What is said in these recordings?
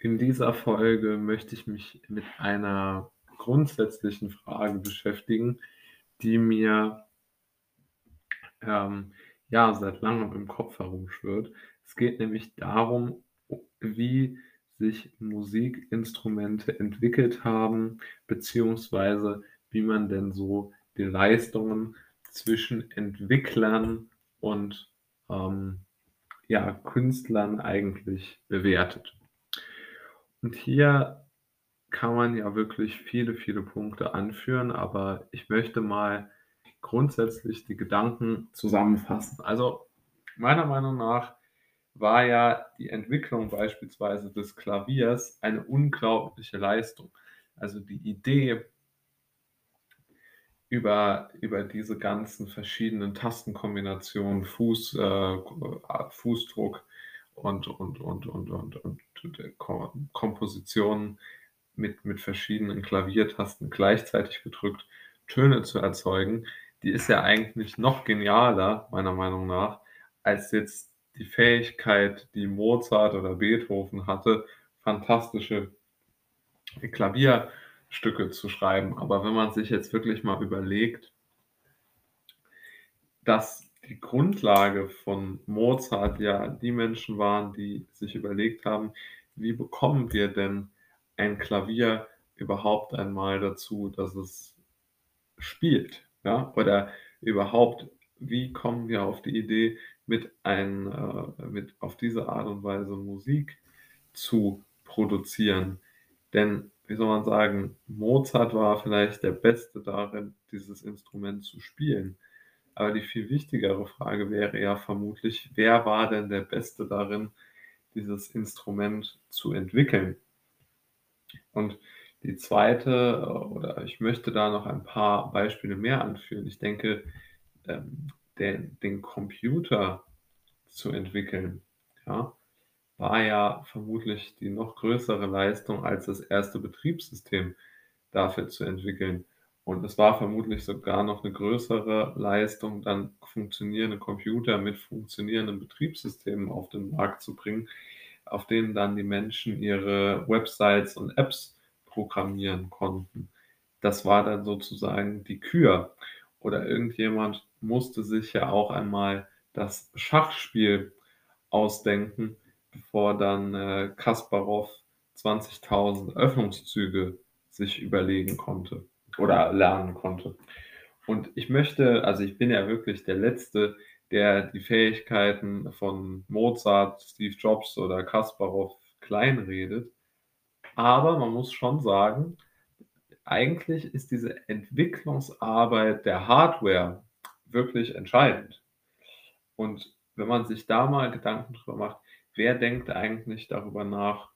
In dieser Folge möchte ich mich mit einer grundsätzlichen Frage beschäftigen, die mir ähm, ja, seit Langem im Kopf herumschwirrt. Es geht nämlich darum, wie sich Musikinstrumente entwickelt haben, beziehungsweise wie man denn so die Leistungen zwischen Entwicklern und ähm, ja, Künstlern eigentlich bewertet. Und hier kann man ja wirklich viele, viele Punkte anführen, aber ich möchte mal grundsätzlich die Gedanken zusammenfassen. Also meiner Meinung nach war ja die Entwicklung beispielsweise des Klaviers eine unglaubliche Leistung. Also die Idee über, über diese ganzen verschiedenen Tastenkombinationen, Fuß, äh, Fußdruck und, und, und, und, und, und Kompositionen mit, mit verschiedenen Klaviertasten gleichzeitig gedrückt Töne zu erzeugen, die ist ja eigentlich noch genialer, meiner Meinung nach, als jetzt die Fähigkeit, die Mozart oder Beethoven hatte, fantastische Klavierstücke zu schreiben. Aber wenn man sich jetzt wirklich mal überlegt, dass die Grundlage von Mozart ja die Menschen waren, die sich überlegt haben, wie bekommen wir denn ein Klavier überhaupt einmal dazu, dass es spielt? Ja? Oder überhaupt, wie kommen wir auf die Idee, mit, ein, äh, mit auf diese Art und Weise Musik zu produzieren? Denn, wie soll man sagen, Mozart war vielleicht der Beste darin, dieses Instrument zu spielen. Aber die viel wichtigere Frage wäre ja vermutlich, wer war denn der Beste darin, dieses Instrument zu entwickeln? Und die zweite, oder ich möchte da noch ein paar Beispiele mehr anführen. Ich denke, ähm, den, den Computer zu entwickeln, ja, war ja vermutlich die noch größere Leistung als das erste Betriebssystem dafür zu entwickeln. Und es war vermutlich sogar noch eine größere Leistung, dann funktionierende Computer mit funktionierenden Betriebssystemen auf den Markt zu bringen, auf denen dann die Menschen ihre Websites und Apps programmieren konnten. Das war dann sozusagen die Kür. Oder irgendjemand musste sich ja auch einmal das Schachspiel ausdenken, bevor dann äh, Kasparov 20.000 Öffnungszüge sich überlegen konnte oder lernen konnte. Und ich möchte, also ich bin ja wirklich der Letzte, der die Fähigkeiten von Mozart, Steve Jobs oder Kasparov kleinredet. Aber man muss schon sagen, eigentlich ist diese Entwicklungsarbeit der Hardware wirklich entscheidend. Und wenn man sich da mal Gedanken drüber macht, wer denkt eigentlich darüber nach,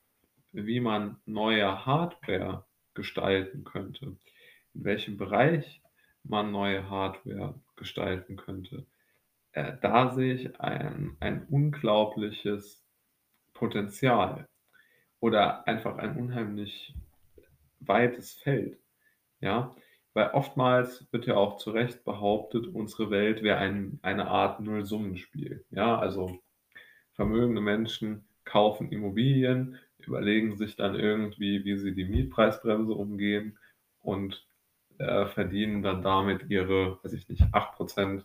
wie man neue Hardware gestalten könnte, in welchem Bereich man neue Hardware gestalten könnte, äh, da sehe ich ein, ein unglaubliches Potenzial oder einfach ein unheimlich weites Feld. Ja, weil oftmals wird ja auch zu Recht behauptet, unsere Welt wäre ein, eine Art Nullsummenspiel. Ja, also vermögende Menschen kaufen Immobilien, überlegen sich dann irgendwie, wie sie die Mietpreisbremse umgehen und äh, verdienen dann damit ihre, weiß ich nicht, 8%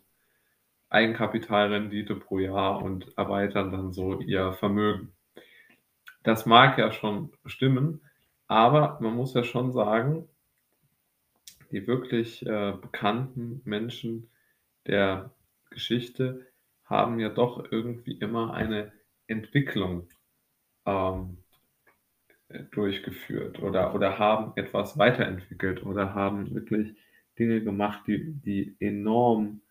Eigenkapitalrendite pro Jahr und erweitern dann so ihr Vermögen. Das mag ja schon stimmen, aber man muss ja schon sagen, die wirklich äh, bekannten Menschen der Geschichte haben ja doch irgendwie immer eine Entwicklung ähm, durchgeführt oder, oder haben etwas weiterentwickelt oder haben wirklich Dinge gemacht, die, die enorm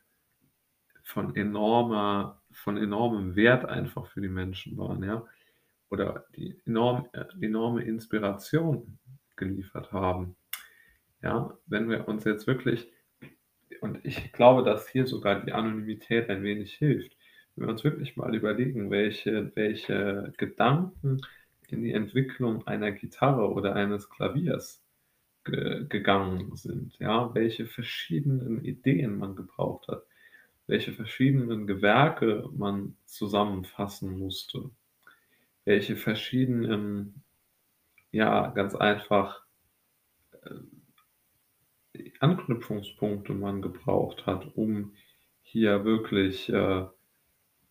von enormer, von enormem Wert einfach für die Menschen waren, ja. Oder die enorm, enorme Inspiration geliefert haben. Ja, wenn wir uns jetzt wirklich, und ich glaube, dass hier sogar die Anonymität ein wenig hilft, wenn wir uns wirklich mal überlegen, welche, welche Gedanken in die Entwicklung einer Gitarre oder eines Klaviers ge gegangen sind, ja, welche verschiedenen Ideen man gebraucht hat, welche verschiedenen Gewerke man zusammenfassen musste, welche verschiedenen ja, ganz einfach äh, Anknüpfungspunkte man gebraucht hat, um hier wirklich, äh,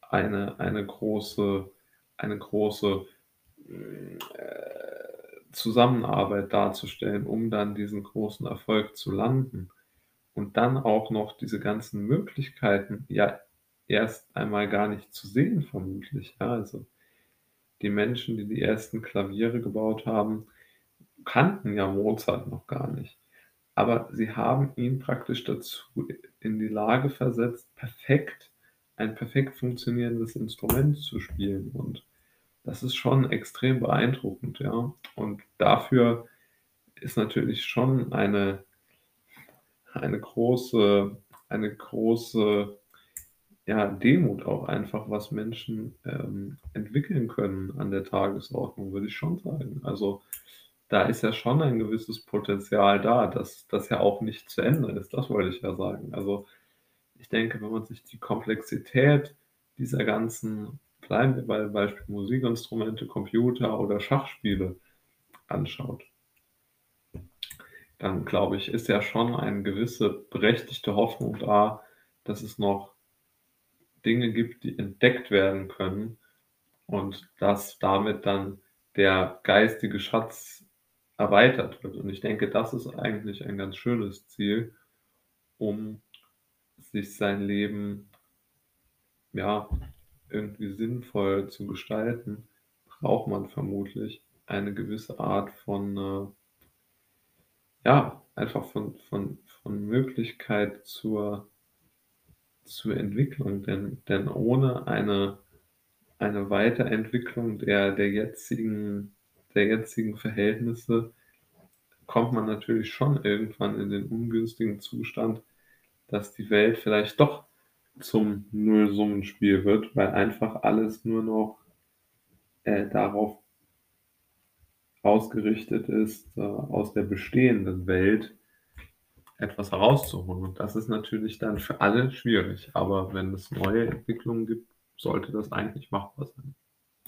eine eine große eine große, Zusammenarbeit darzustellen, um dann diesen großen Erfolg zu landen und dann auch noch diese ganzen Möglichkeiten, ja, erst einmal gar nicht zu sehen vermutlich, ja? Also, die Menschen, die die ersten Klaviere gebaut haben, kannten ja Mozart noch gar nicht. Aber sie haben ihn praktisch dazu in die Lage versetzt, perfekt ein perfekt funktionierendes Instrument zu spielen und das ist schon extrem beeindruckend, ja? Und dafür ist natürlich schon eine eine große eine große, ja, Demut auch einfach, was Menschen, ähm, entwickeln können an der Tagesordnung, würde ich schon sagen. Also, da ist ja schon ein gewisses Potenzial da, dass das ja auch nicht zu Ende ist, das wollte ich ja sagen. Also, ich denke, wenn man sich die Komplexität dieser ganzen bleiben wir Beispiel Musikinstrumente, Computer oder Schachspiele anschaut dann glaube ich, ist ja schon eine gewisse berechtigte Hoffnung da, dass es noch Dinge gibt, die entdeckt werden können und dass damit dann der geistige Schatz erweitert wird. Und ich denke, das ist eigentlich ein ganz schönes Ziel, um sich sein Leben, ja, irgendwie sinnvoll zu gestalten, braucht man vermutlich eine gewisse Art von, äh ja, einfach von von von Möglichkeit zur zur Entwicklung, denn denn ohne eine eine Weiterentwicklung der der jetzigen der jetzigen Verhältnisse kommt man natürlich schon irgendwann in den ungünstigen Zustand, dass die Welt vielleicht doch zum Nullsummenspiel wird, weil einfach alles nur noch, äh, darauf ausgerichtet ist, äh, aus der bestehenden Welt etwas herauszuholen. Und das ist natürlich dann für alle schwierig, aber wenn es neue Entwicklungen gibt, sollte das eigentlich machbar sein.